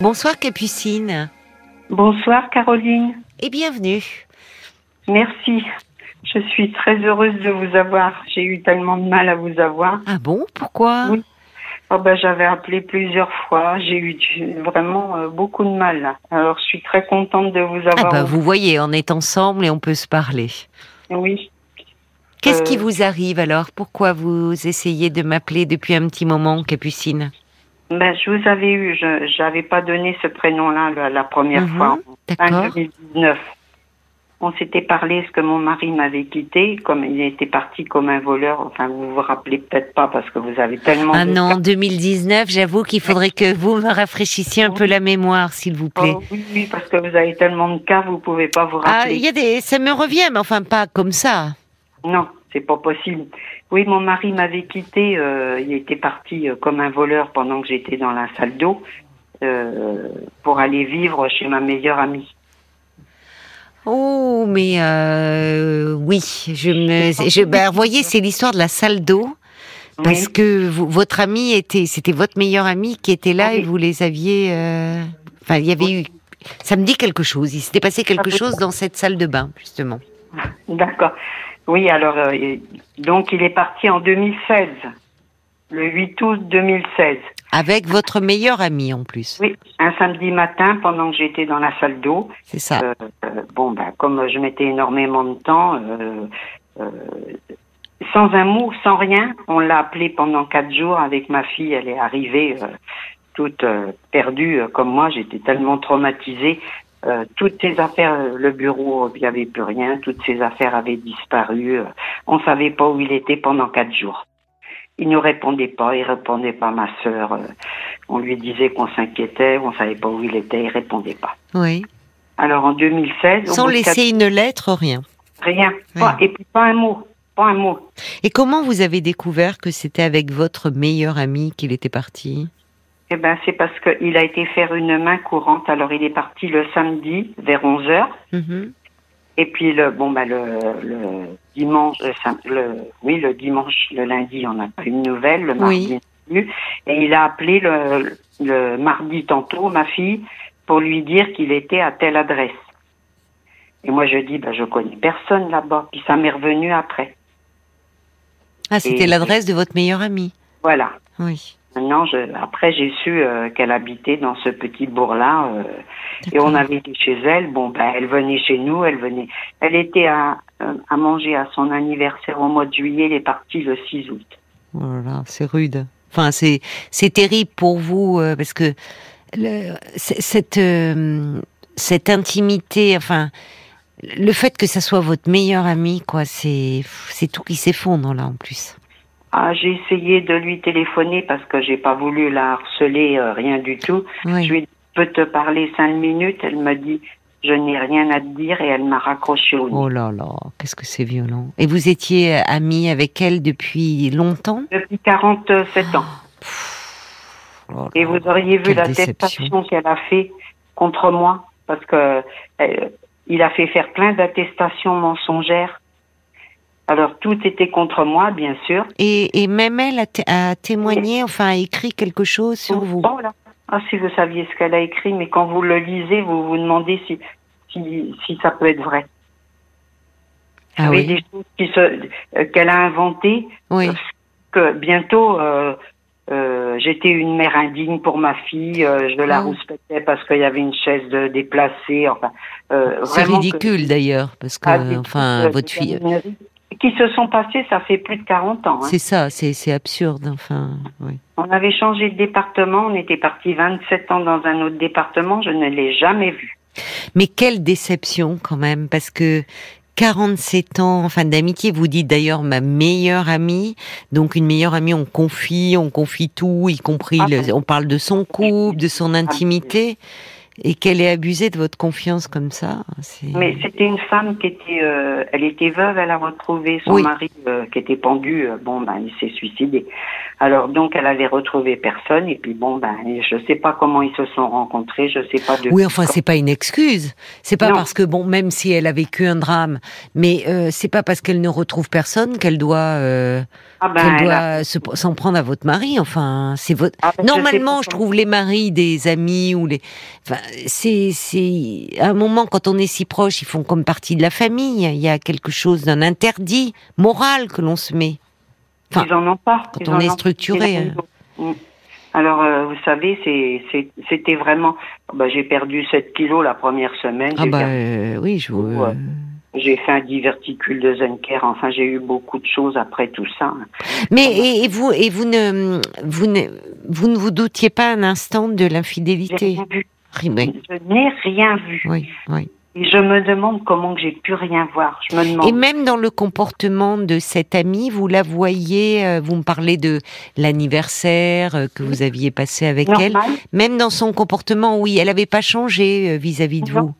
Bonsoir Capucine. Bonsoir Caroline. Et bienvenue. Merci. Je suis très heureuse de vous avoir. J'ai eu tellement de mal à vous avoir. Ah bon? Pourquoi? Oui. Oh ben, J'avais appelé plusieurs fois. J'ai eu vraiment euh, beaucoup de mal. Alors je suis très contente de vous ah avoir. bah, Vous voyez, on est ensemble et on peut se parler. Oui. Qu'est-ce Euh, qui vous arrive alors? Pourquoi vous essayez de m'appeler depuis un petit moment, Capucine? Ben, je vous avais eu. Je n'avais pas donné ce prénom-là la, la première Mhm, fois. En D'accord. 2019. On s'était parlé ce que mon mari m'avait quitté, comme il était parti comme un voleur. Enfin, vous vous rappelez peut-être pas parce que vous avez tellement. Ah non, cas. 2019, j'avoue qu'il faudrait que vous me rafraîchissiez un peu la mémoire, s'il vous plaît. Oh, oui, oui, parce que vous avez tellement de cas, vous pouvez pas vous Ah, rappeler. il y a des, ça me revient, mais enfin pas comme ça. Non, c'est pas possible. Oui, mon mari m'avait quitté. euh, il était parti euh, comme un voleur pendant que j'étais dans la salle d'eau euh, pour aller vivre chez ma meilleure amie. Oh, mais euh, oui, je me, je, ben, vous voyez, c'est l'histoire de la salle d'eau. Parce Oui. que vous- votre ami était, c'était votre meilleur ami qui était là Oui. et vous les aviez. Enfin, il y avait eu. Ça me dit quelque chose. Il s'était passé quelque Ah, chose dans cette salle de bain, justement. D'accord. Oui, alors euh, donc il est parti en 2016, le 8 août 2016. Avec votre meilleur ami en plus. Oui, un samedi matin pendant que j'étais dans la salle d'eau. C'est ça. Euh, euh, bon, ben, comme je mettais énormément de temps, sans un mot, sans rien, on l'a appelé pendant quatre jours avec ma fille. Elle est arrivée toute perdue, comme moi. J'étais tellement traumatisée. Euh, toutes ses affaires, euh, le bureau, il n'y avait plus rien. Toutes ses affaires avaient disparu. euh, on savait pas où il était pendant quatre jours. Il ne répondait pas, il répondait pas à ma sœur. euh, on lui disait qu'on s'inquiétait, on savait pas où il était, il répondait pas. oui. Alors en 2016, au Sans laisser une lettre, rien. rien, Oui. Pas- et puis pas un mot, pas un mot. Et comment vous avez découvert que c'était avec votre meilleur ami qu'il était parti? Eh ben c'est parce qu'il a été faire une main courante. Alors il est parti le samedi vers 11 heures, Mhm. et puis le bon bah le, le dimanche, le, sam- le- oui le dimanche, le lundi on n'a pas eu de nouvelles, le mardi Oui. et il a appelé le, le mardi tantôt ma fille pour lui dire qu'il était à telle adresse. Et moi je dis bah je connais personne là-bas. Puis ça m'est revenu après. Ah, c'était l'adresse de votre meilleur ami. Voilà. Oui. Maintenant, je, après, j'ai su euh, qu'elle habitait dans ce petit bourg-là. euh, et on avait été chez elle. Bon, ben, elle venait chez nous. Elle venait. Elle était à, euh, à manger à son anniversaire au mois de juillet. Elle est partie le 6 août. Oh là là, c'est rude. Enfin, c'est c'est terrible pour vous euh, parce que le- cette euh, cette intimité, enfin, le fait que ça soit votre meilleur ami, quoi, c'est c'est tout qui s'effondre là en plus. Ah, j'ai essayé de lui téléphoner parce que j'ai pas voulu la harceler, euh, rien du tout. Oui. Je lui ai dit, peux te parler cinq minutes. Elle m'a dit, je n'ai rien à te dire et elle m'a raccroché au nez. Oh là là, qu'est-ce que c'est violent. Et vous étiez ami avec elle depuis longtemps? Depuis 47 ans. Oh là Et vous auriez vu l'attestation déception. qu'elle a fait contre moi, parce que euh, il a fait faire plein d'attestations mensongères. Alors tout était contre moi, bien sûr. Et, et même elle a, té- a témoigné, enfin a écrit quelque chose sur vous. Oh là. Ah, si vous saviez ce qu'elle a écrit, mais quand vous le lisez, vous vous demandez si si, si ça peut être vrai. Ah oui, des choses euh, qu'elle a inventées oui. que bientôt euh, euh, j'étais une mère indigne pour ma fille, euh, je la Ah. rouspétais parce qu'il y avait une chaise de déplacée, enfin euh, C'est que- ridicule d'ailleurs, parce que, Ah, enfin, euh, votre fille, qui se sont passés, ça fait plus de 40 ans. hein. c'est ça, c'est absurde, enfin, oui. On avait changé de département, on était parti 27 ans dans un autre département, je ne l'ai jamais vu. Mais quelle déception quand même, parce que 47 ans, enfin d'amitié, vous dites d'ailleurs ma meilleure amie, donc une meilleure amie, on confie, on confie tout, y compris, Ah le- on parle de son couple, de son intimité. Et qu'elle ait abusé de votre confiance comme ça. Mais c'était une femme qui était, euh, elle était veuve, elle a retrouvé son mari euh, qui était pendu. Euh, bon, ben, il s'est suicidé. Alors donc, elle avait retrouvé personne et puis bon, ben, je sais pas comment ils se sont rencontrés, je sais pas de. Oui, enfin, c'est pas une excuse. C'est pas parce que bon, même si elle a vécu un drame, mais c'est pas parce qu'elle ne retrouve personne qu'elle doit. Ah ben, qu'elle doit s'en prendre à votre mari. Enfin, c'est votre. Ah ben, Normalement, je, trouve les maris des amis ou les. Enfin, c'est c'est à un moment quand on est si proche, ils font comme partie de la famille. Il y a quelque chose d'un interdit moral que l'on se met. Enfin, ils en ont pas. Quand on est structuré. Hein. Mm. Alors, euh, vous savez, c'était vraiment. Bah, j'ai perdu 7 kilos la première semaine. Ah bah euh, oui, je vous. J'ai fait un diverticule de Zenker. Enfin, j'ai eu beaucoup de choses après tout ça. Mais et, vous et vous ne vous ne vous ne vous doutiez pas un instant de l'infidélité? Je n'ai rien vu. Oui, oui. Et je me demande comment j'ai pu rien voir. Je me demande. Et même dans le comportement de cette amie, vous la voyez, euh, vous me parlez de l'anniversaire euh, que vous aviez passé avec elle. Même dans son comportement, oui, elle n'avait pas changé euh, vis-à-vis de vous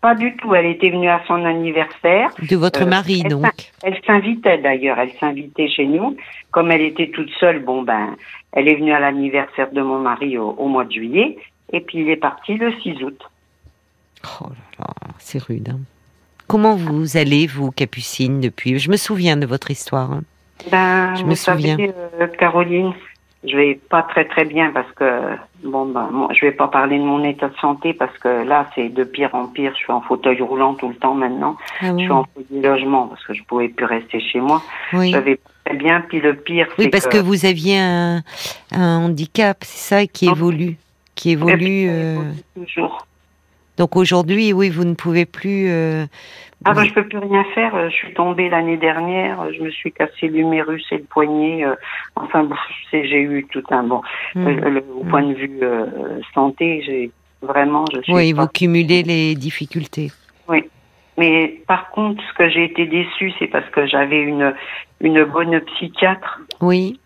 pas du tout. Elle était venue à son anniversaire. De votre euh, mari, donc. Elle s'invitait d'ailleurs. Elle s'invitait chez nous. Comme elle était toute seule, bon ben, elle est venue à l'anniversaire de mon mari au, mois de juillet. Et puis il est parti le 6 août. Oh là là, c'est rude. Hein. Comment vous allez, vous, Capucine, depuis? Je me souviens de votre histoire. Hein. Ben, je me souviens. Euh, Caroline, je vais pas très très bien parce que bon ben je vais pas parler de mon état de santé parce que là c'est de pire en pire. Je suis en fauteuil roulant tout le temps maintenant. Ah je suis en fauteuil logement parce que je pouvais plus rester chez moi. Oui. Je vais très bien. Puis le pire, oui parce que... vous aviez un, un handicap, c'est ça qui évolue, qui évolue. Euh... Toujours. Donc aujourd'hui, oui, vous ne pouvez plus. Euh, ah ben, je peux plus rien faire. Euh, je suis tombée l'année dernière. Je me suis cassé l'humérus et le poignet. Euh, enfin, j'ai eu tout un bon. Hmm. au point de vue santé, j'ai vraiment. Je suis oui, vous cumulez les difficultés. Oui. Mais par contre, ce que j'ai été déçue, c'est parce que j'avais une une bonne psychiatre. Oui.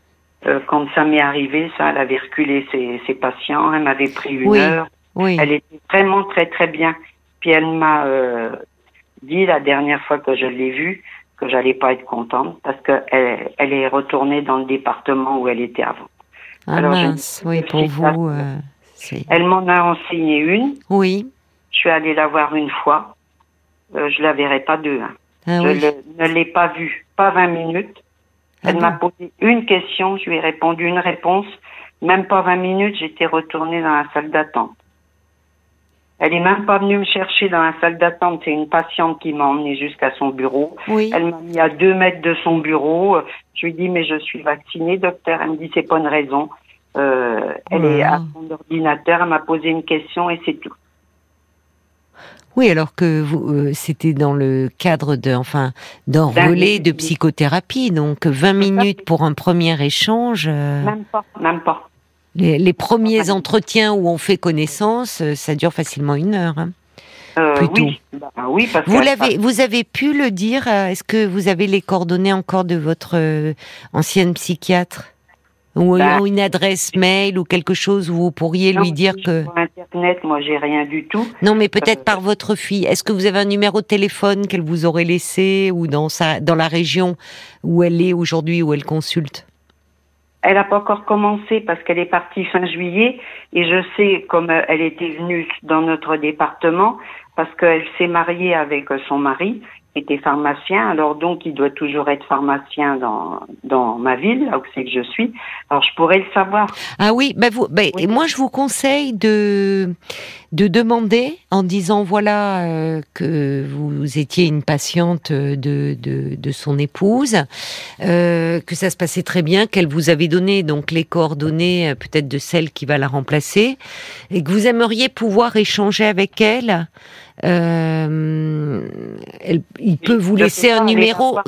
quand ça m'est arrivé, ça, elle avait reculé ses, ses patients. Elle m'avait pris une heure. Elle était vraiment très très bien. Puis elle m'a euh, dit la dernière fois que je l'ai vue que j'allais pas être contente parce qu'elle elle est retournée dans le département où elle était avant. Ah Alors, mince, oui, pour vous. Euh, elle m'en a enseigné une. Oui. Je suis allée la voir une fois. Euh, je la verrai pas deux. Hein. Ah je ne l'ai pas vue, pas 20 minutes. Elle ah m'a posé une question, je lui ai répondu une réponse. Même pas 20 minutes, j'étais retournée dans la salle d'attente. Elle est même pas venue me chercher dans la salle d'attente. C'est une patiente qui m'a emmenée jusqu'à son bureau. Oui. Elle m'a mis à deux mètres de son bureau. Je lui dis mais je suis vaccinée, docteur. Elle me dit c'est pas une raison. Euh, elle est à son ordinateur. Elle m'a posé une question et c'est tout. Oui, alors que vous, euh, c'était dans le cadre de, enfin, d'un relais de psychothérapie, donc 20 minutes pour un premier échange. Euh, même pas, même pas. Les, premiers entretiens où on fait connaissance, euh, ça dure facilement une heure. Hein. Euh, oui, bah, oui parce vous l'avez, vous avez pu le dire. Euh, est-ce que vous avez les coordonnées encore de votre ancienne psychiatre? Ou bah, une adresse mail ou quelque chose où vous pourriez lui dire que sur internet, moi j'ai rien du tout. Non, mais peut-être par votre fille. Est-ce que vous avez un numéro de téléphone qu'elle vous aurait laissé ou dans sa dans la région où elle est aujourd'hui où elle consulte? Elle n'a pas encore commencé parce qu'elle est partie fin juillet et je sais comme elle était venue dans notre département parce qu'elle s'est mariée avec son mari était pharmacien, alors donc il doit toujours être pharmacien dans, dans ma ville, là où c'est que je suis. Alors je pourrais le savoir. Ah oui, bah vous, bah, moi je vous conseille de de demander en disant voilà euh, que vous étiez une patiente de, de, de son épouse, euh, que ça se passait très bien, qu'elle vous avait donné donc les coordonnées euh, peut-être de celle qui va la remplacer, et que vous aimeriez pouvoir échanger avec elle. Euh, elle, il peut vous laisser un numéro.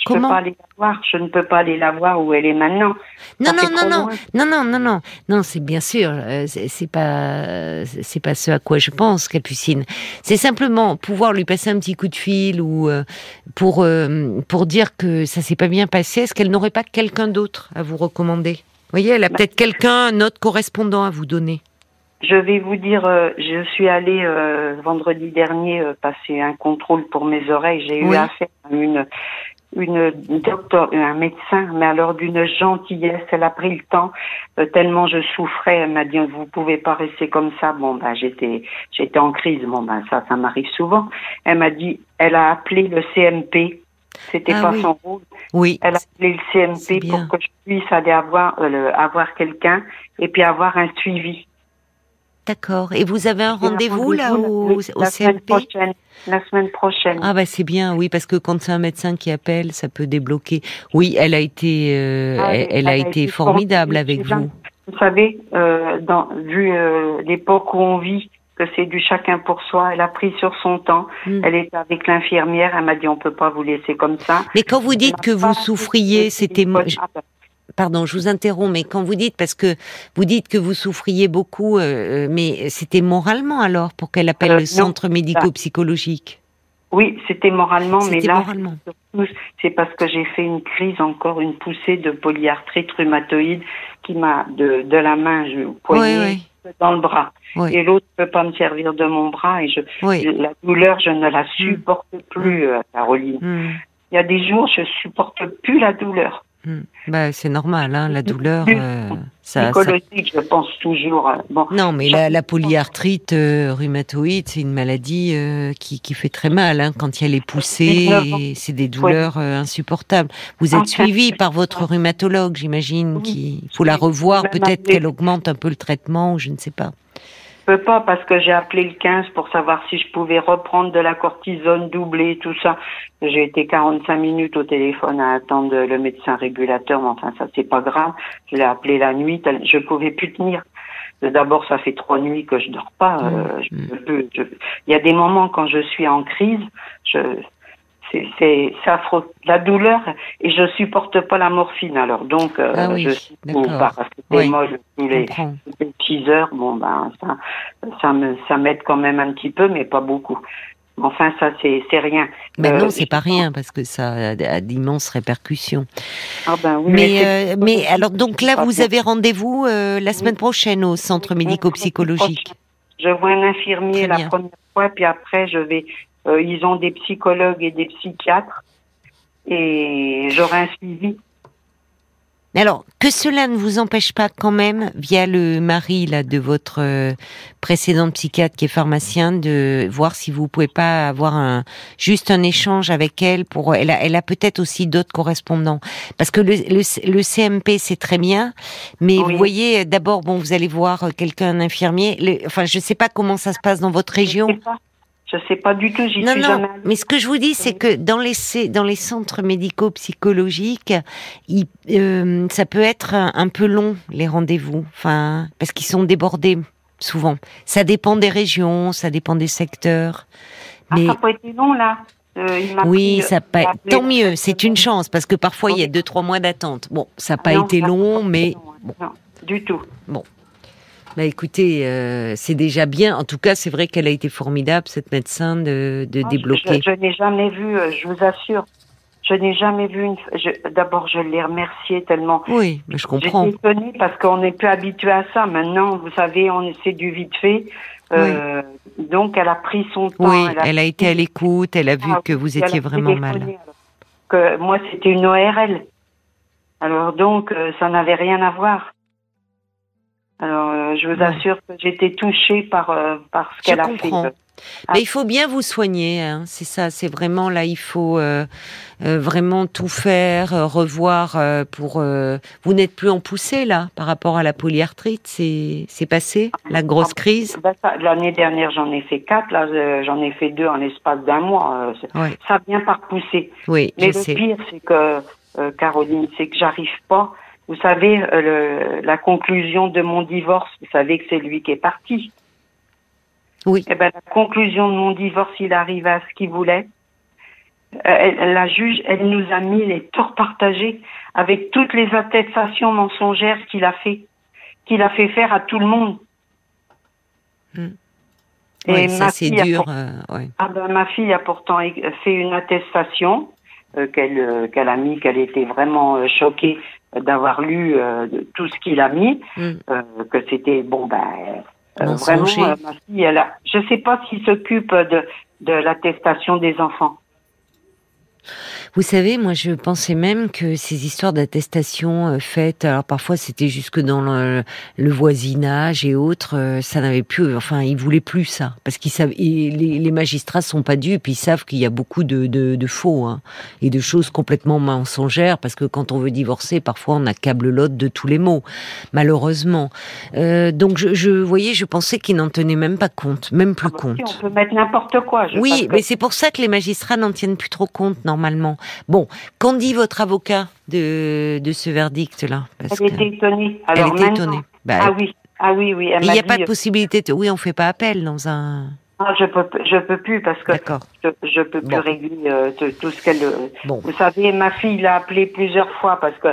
Je Comment peux pas aller la voir. Je ne peux pas aller la voir où elle est maintenant. Non, non non non. non, non, non, non, C'est bien sûr. Euh, c'est pas, c'est pas ce à quoi je pense, Capucine. C'est simplement pouvoir lui passer un petit coup de fil ou euh, pour pour dire que ça s'est pas bien passé. Est-ce qu'elle n'aurait pas quelqu'un d'autre à vous recommander? Vous voyez, elle a bah, peut-être quelqu'un, un autre correspondant à vous donner. Je vais vous dire, euh, je suis allée euh, vendredi dernier euh, passer un contrôle pour mes oreilles. J'ai Oui. eu affaire à une une docteur, un médecin, mais alors d'une gentillesse. Elle a pris le temps euh, tellement je souffrais. Elle m'a dit vous pouvez pas rester comme ça. Bon ben j'étais j'étais en crise. Bon ben ça ça m'arrive souvent. Elle m'a dit elle a appelé le CMP. C'était Ah pas oui. son rôle. Oui. Elle a appelé le CMP pour que je puisse aller avoir euh, le- avoir quelqu'un et puis avoir un suivi. D'accord. Et vous avez un rendez-vous là au, la, au la semaine CMP prochaine. La semaine prochaine. Ah bah c'est bien, oui, parce que quand c'est un médecin qui appelle, ça peut débloquer. Oui, elle a été, euh, Ah oui, elle, elle a été formidable avec vous. Vous savez, euh, dans, vu euh, l'époque où on vit, que c'est du chacun pour soi, elle a pris sur son temps. Mm. Elle était avec l'infirmière. Elle m'a dit on peut pas vous laisser comme ça. Mais quand vous dites que vous souffriez, c'était, Ah ben, pardon, je vous interromps, mais quand vous dites parce que vous dites que vous souffriez beaucoup, euh, mais c'était moralement alors pour qu'elle appelle Euh, le centre médico-psychologique. Oui, c'était moralement, mais là, c'est parce que j'ai fait une crise, encore une poussée de polyarthrite rhumatoïde qui m'a de, de la main, je, poignet, Oui, dans le bras. Oui. Et l'autre ne peut pas me servir de mon bras et je, la douleur, je ne la supporte plus, euh, Caroline. Hmm, Il y a des jours, je supporte plus la douleur. Hmm. Bah, c'est normal, hein, la douleur, euh, ça, ça- Psychologique, je pense toujours. euh, bon, Non, mais la, la polyarthrite euh, rhumatoïde, c'est une maladie euh, qui, qui fait très mal hein, quand. 19 ans. et C'est des douleurs insupportables. Vous êtes Enfin, suivi par votre rhumatologue, j'imagine. Oui. qu'il faut la revoir, peut-être qu'elle augmente un peu le traitement, ou je ne sais pas. Je peux pas parce que j'ai appelé le 15 pour savoir si je pouvais reprendre de la cortisone, doubler, tout ça. J'ai été 45 minutes au téléphone à attendre le médecin régulateur, mais enfin ça c'est pas grave. Je l'ai appelé la nuit, je pouvais plus tenir. D'abord, ça fait trois nuits que je dors pas. euh, je Mm. peux- je- Il y a des moments quand je suis en crise, je, c'est, affreux. La douleur et je supporte pas la morphine. Alors donc, euh, Ah oui, je suis d'accord. paracétamol tous Je les les 6 heures. Bon ben ça, ça me, ça m'aide quand même un petit peu, mais pas beaucoup. Enfin, ça c'est, rien. Mais Euh, non, c'est pas rien parce que ça a, d'immenses répercussions. Ah ben oui, Mais, c'est- euh, mais alors donc là, vous avez rendez-vous euh, la semaine prochaine au centre médico-psychologique. Je vois un infirmier la première fois, puis après je vais. Euh, ils ont des psychologues et des psychiatres, et j'aurai un suivi. Mais alors, que cela ne vous empêche pas quand même, via le mari là de votre euh, précédent psychiatre qui est pharmacien, de voir si vous pouvez pas avoir un juste un échange avec elle pour. Elle a, elle a peut-être aussi d'autres correspondants, parce que le, le, le CMP c'est très bien, mais Oui. vous voyez, d'abord bon, vous allez voir quelqu'un, un infirmier. Le- enfin, je sais pas comment ça se passe dans votre région. Je sais pas. Je sais pas du tout. J'y Non, suis non, jamais allée. mais ce que je vous dis, c'est que dans les, c- dans les centres médico-psychologiques, il- euh, ça peut être un, peu long, les rendez-vous, enfin, parce qu'ils sont débordés, souvent. Ça dépend des régions, ça dépend des secteurs. Ah, Mais ça n'a pas été long là. Euh, il m'a oui, pris, ça euh, pas, appelé- tant mieux, c'est une chance, parce que parfois, il y a deux, trois mois d'attente. Bon, ça n'a Ah pas non, été ça- long, mais Non, non, du tout. Bah écoutez, euh, c'est déjà bien. En tout cas, c'est vrai qu'elle a été formidable, cette médecin, de, de débloquer. Je, je n'ai jamais vu, euh, je vous assure, je n'ai jamais vu une. je- D'abord, je l'ai remercié tellement. Oui, mais je comprends. J'étais étonnée parce qu'on n'est plus habitué à ça. Maintenant, vous savez, on c'est du vite fait. Euh, Donc, elle a pris son temps. Oui, elle a été à l'écoute, elle a vu Ah, que vous étiez vraiment mal. Que moi, c'était une ORL. Alors donc, euh, ça n'avait rien à voir. Alors, euh, je vous assure que j'étais touchée par, euh, par ce qu'elle a comprends. fait. Ah. Mais il faut bien vous soigner, hein, c'est ça, c'est vraiment là, il faut euh, euh, vraiment tout faire, euh, revoir euh, pour. euh, vous n'êtes plus en poussée là par rapport à la polyarthrite, c'est c'est passé, la grosse Ah, crise? Ça, L'année dernière, j'en ai fait quatre. Là, j'en ai fait deux en l'espace d'un mois. Ouais, Ça vient par pousser. oui, Mais je le sais. pire, c'est que, euh, Caroline, c'est que j'arrive pas. Vous savez, euh, le- la conclusion de mon divorce, vous savez que c'est lui qui est parti. Oui. Eh ben, la conclusion de mon divorce, il arrive à ce qu'il voulait. Euh, elle- la juge, elle nous a mis les torts partagés avec toutes les attestations mensongères qu'il a fait, qu'il a fait faire à tout le monde. Hmm. Et Ouais, ça ma c'est dur. pour- euh, ouais. ah ben, ma fille a pourtant fait une attestation euh, qu'elle euh, qu'elle a mis, qu'elle était vraiment euh, choquée d'avoir lu euh, tout ce qu'il a mis, Hmm. euh, que c'était bon ben vraiment, ma fille, elle a, je sais pas s'il s'occupe de, de l'attestation des enfants. Vous savez, moi je pensais même que ces histoires d'attestation euh, faites, alors parfois c'était jusque dans le, voisinage et autres, euh, ça n'avait plus, enfin ils voulaient plus ça, parce qu'ils savent, les, les, magistrats sont pas dupes, ils savent qu'il y a beaucoup de, de, faux hein, et de choses complètement mensongères, parce que quand on veut divorcer, parfois on accable l'autre de tous les mots, malheureusement. Euh, donc je, je voyais, je pensais qu'ils n'en tenaient même pas compte, même plus ah bah compte. on peut mettre n'importe quoi. oui, mais c'est pour ça que les magistrats n'en tiennent plus trop compte normalement. Bon, qu'en dit votre avocat de, de ce verdict-là? Elle était étonnée. elle était étonnée. Bah, ah oui, ah oui, oui. Il n'y a pas de euh, possibilité. De... Oui, on fait pas appel dans un. Non, je peux, je peux plus parce que je, je peux plus régler euh, tout ce qu'elle. Euh, vous savez, ma fille l'a appelé plusieurs fois parce que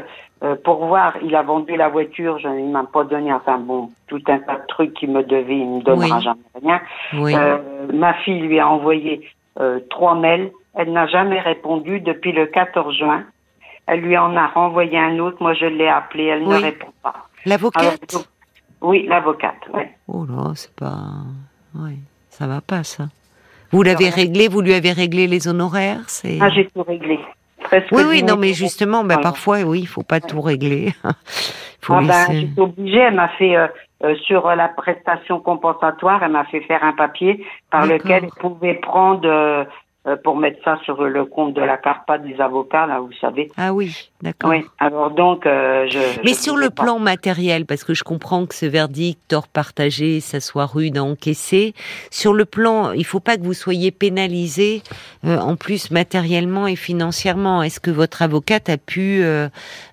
pour voir, il a vendu la voiture, je, il m'a pas donné, enfin bon, tout un tas de trucs qu'il me devait, il me donnera jamais rien. Oui. ma fille lui a envoyé trois mails elle n'a jamais répondu depuis le 14 juin. Elle lui en a renvoyé un autre. Moi, je l'ai appelée. Elle ne répond pas. L'avocate Oui, l'avocate. Oh là, c'est pas. Oui, ça va pas, ça. Vous l'avez réglé Vous lui avez réglé les honoraires Ah, j'ai tout réglé. oui, oui, non, mais justement, ben, parfois, oui, il faut pas tout régler. faut ah, ben, j'étais obligée. Elle m'a fait. Euh, euh, sur la prestation compensatoire, elle m'a fait faire un papier par lequel elle pouvait prendre euh, pour mettre ça sur le compte de la CARPA des avocats, là, vous savez. Ah oui, d'accord. Oui, alors donc, euh, je... Mais sur le plan matériel, parce que je comprends que ce verdict, tort partagé, ça soit rude à encaisser, sur le plan, il faut pas que vous soyez pénalisé, euh, en plus matériellement et financièrement. Est-ce que votre avocate a pu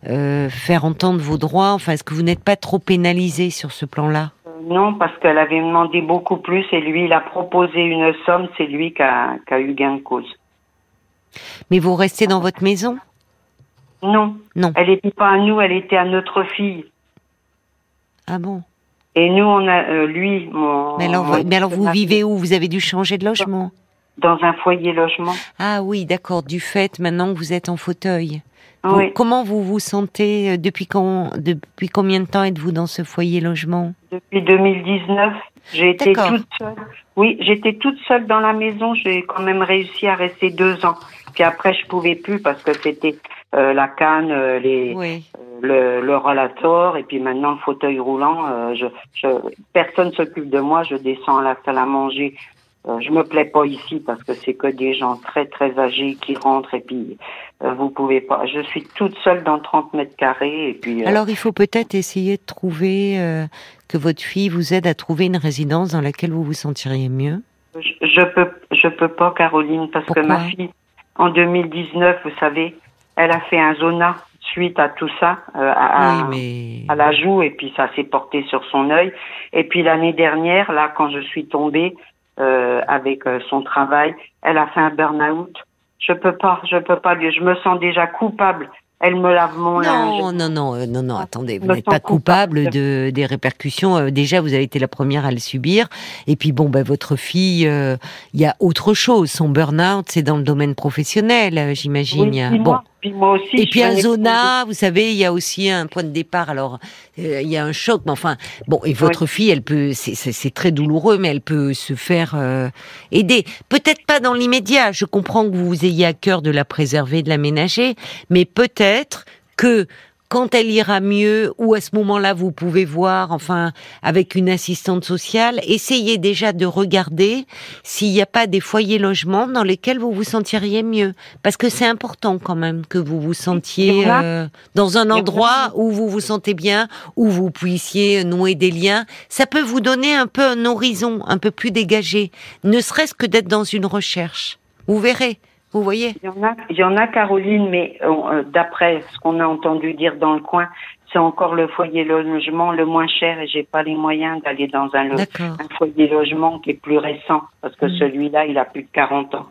faire entendre vos droits? Enfin, est-ce que vous n'êtes pas trop pénalisé sur ce plan-là? Non, parce qu'elle avait demandé beaucoup plus et lui, il a proposé une somme, c'est lui qui a, eu gain de cause. Mais vous restez dans votre maison? Non. Non. Elle n'était pas à nous, elle était à notre fille. Ah bon? Et nous, on a, euh, lui, mon. Mais alors, vous vivez où? Vous avez dû changer de logement? Dans un foyer logement. Ah oui, d'accord, du fait maintenant que vous êtes en fauteuil. Comment vous vous sentez euh, depuis, quand, depuis combien de temps êtes-vous dans ce foyer logement? Depuis 2019. J'ai été toute seule. Oui, j'étais toute seule dans la maison. J'ai quand même réussi à rester deux ans. Puis après, je pouvais plus parce que c'était euh, la canne, euh, les, le, le rollator, et puis maintenant le fauteuil roulant. je, je, personne s'occupe de moi. Je descends à la salle à manger euh, je me plais pas ici parce que c'est que des gens très très âgés qui rentrent et puis euh, vous pouvez pas. Je suis toute seule dans 30 mètres carrés et puis. Euh, Alors il faut peut-être essayer de trouver que votre fille vous aide à trouver une résidence dans laquelle vous vous sentiriez mieux. Je, je peux je peux pas Caroline parce que ma fille en 2019 vous savez elle a fait un zona suite à tout ça à, mais... à la joue et puis ça s'est porté sur son œil et puis l'année dernière là quand je suis tombée euh, avec euh, son travail. Elle a fait un burn-out. Je peux pas, je peux pas. Je me sens déjà coupable elle me lave mon linge. Non, non, non, euh, non, non, attendez, vous n'êtes pas coupable de, des répercussions. Euh, déjà, vous avez été la première à le subir. Et puis, bon, ben, votre fille, euh, il y a autre chose. Son burn-out, c'est dans le domaine professionnel, j'imagine. bon. Puis moi aussi, et puis un zona, vous savez, il y a aussi un point de départ. Alors, il y a un choc, mais enfin, bon. Et votre fille, elle peut, c'est très douloureux, mais elle peut se faire aider. Peut-être pas dans l'immédiat. Je comprends que vous ayez à cœur de la préserver, de l'aménager, mais peut-être être que quand elle ira mieux, ou à ce moment-là, vous pouvez voir, enfin, avec une assistante sociale, essayez déjà de regarder s'il n'y a pas des foyers logements dans lesquels vous vous sentiriez mieux. Parce que c'est important quand même que vous vous sentiez euh, dans un endroit où vous vous sentez bien, où vous puissiez nouer des liens. Ça peut vous donner un peu un horizon, un peu plus dégagé, ne serait-ce que d'être dans une recherche. Vous verrez. Vous voyez Il y en a, il y en a Caroline, mais euh, euh, d'après ce qu'on a entendu dire dans le coin, c'est encore le foyer logement le moins cher et j'ai pas les moyens d'aller dans un, foyer logement qui est plus récent parce que mm. celui-là, il a plus de 40 ans.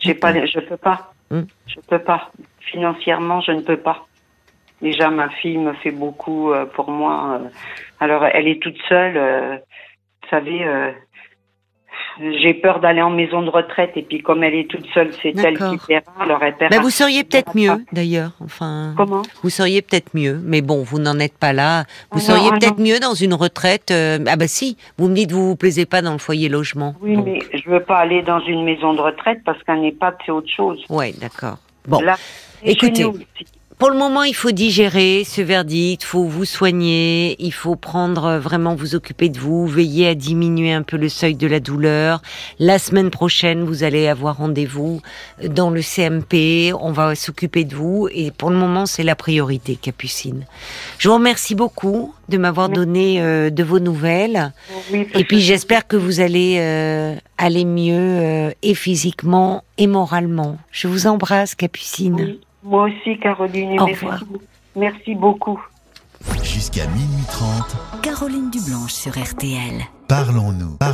J'ai pas, je peux pas. Mm. Je peux pas. Financièrement, je ne peux pas. Déjà, ma fille me fait beaucoup euh, pour moi. alors, elle est toute seule. vous savez, j'ai peur d'aller en maison de retraite et puis comme elle est toute seule, c'est elle qui paiera. Alors elle paiera. Bah, vous seriez peut-être mieux, d'ailleurs. Enfin, Comment? Vous seriez peut-être mieux. Mais bon, vous n'en êtes pas là. Vous seriez peut-être mieux dans une retraite. euh, ah bah si, vous me dites vous vous plaisez pas dans le foyer logement. Oui, Donc, mais je veux pas aller dans une maison de retraite parce qu'un EHPAD c'est autre chose. Ouais, d'accord. Bon, Là, écoutez. Pour le moment, il faut digérer ce verdict, il faut vous soigner, il faut prendre euh, vraiment vous occuper de vous, veiller à diminuer un peu le seuil de la douleur. La semaine prochaine, vous allez avoir rendez-vous dans le CMP, on va s'occuper de vous et pour le moment, c'est la priorité, Capucine. Je vous remercie beaucoup de m'avoir donné euh, de vos nouvelles Oui, et puis j'espère que vous allez euh, aller mieux euh, et physiquement et moralement. Je vous embrasse, Capucine. Oui. Moi aussi, Caroline. Au merci. Merci beaucoup. Jusqu'à minuit 30, Caroline Dublanche sur RTL. parlons-nous.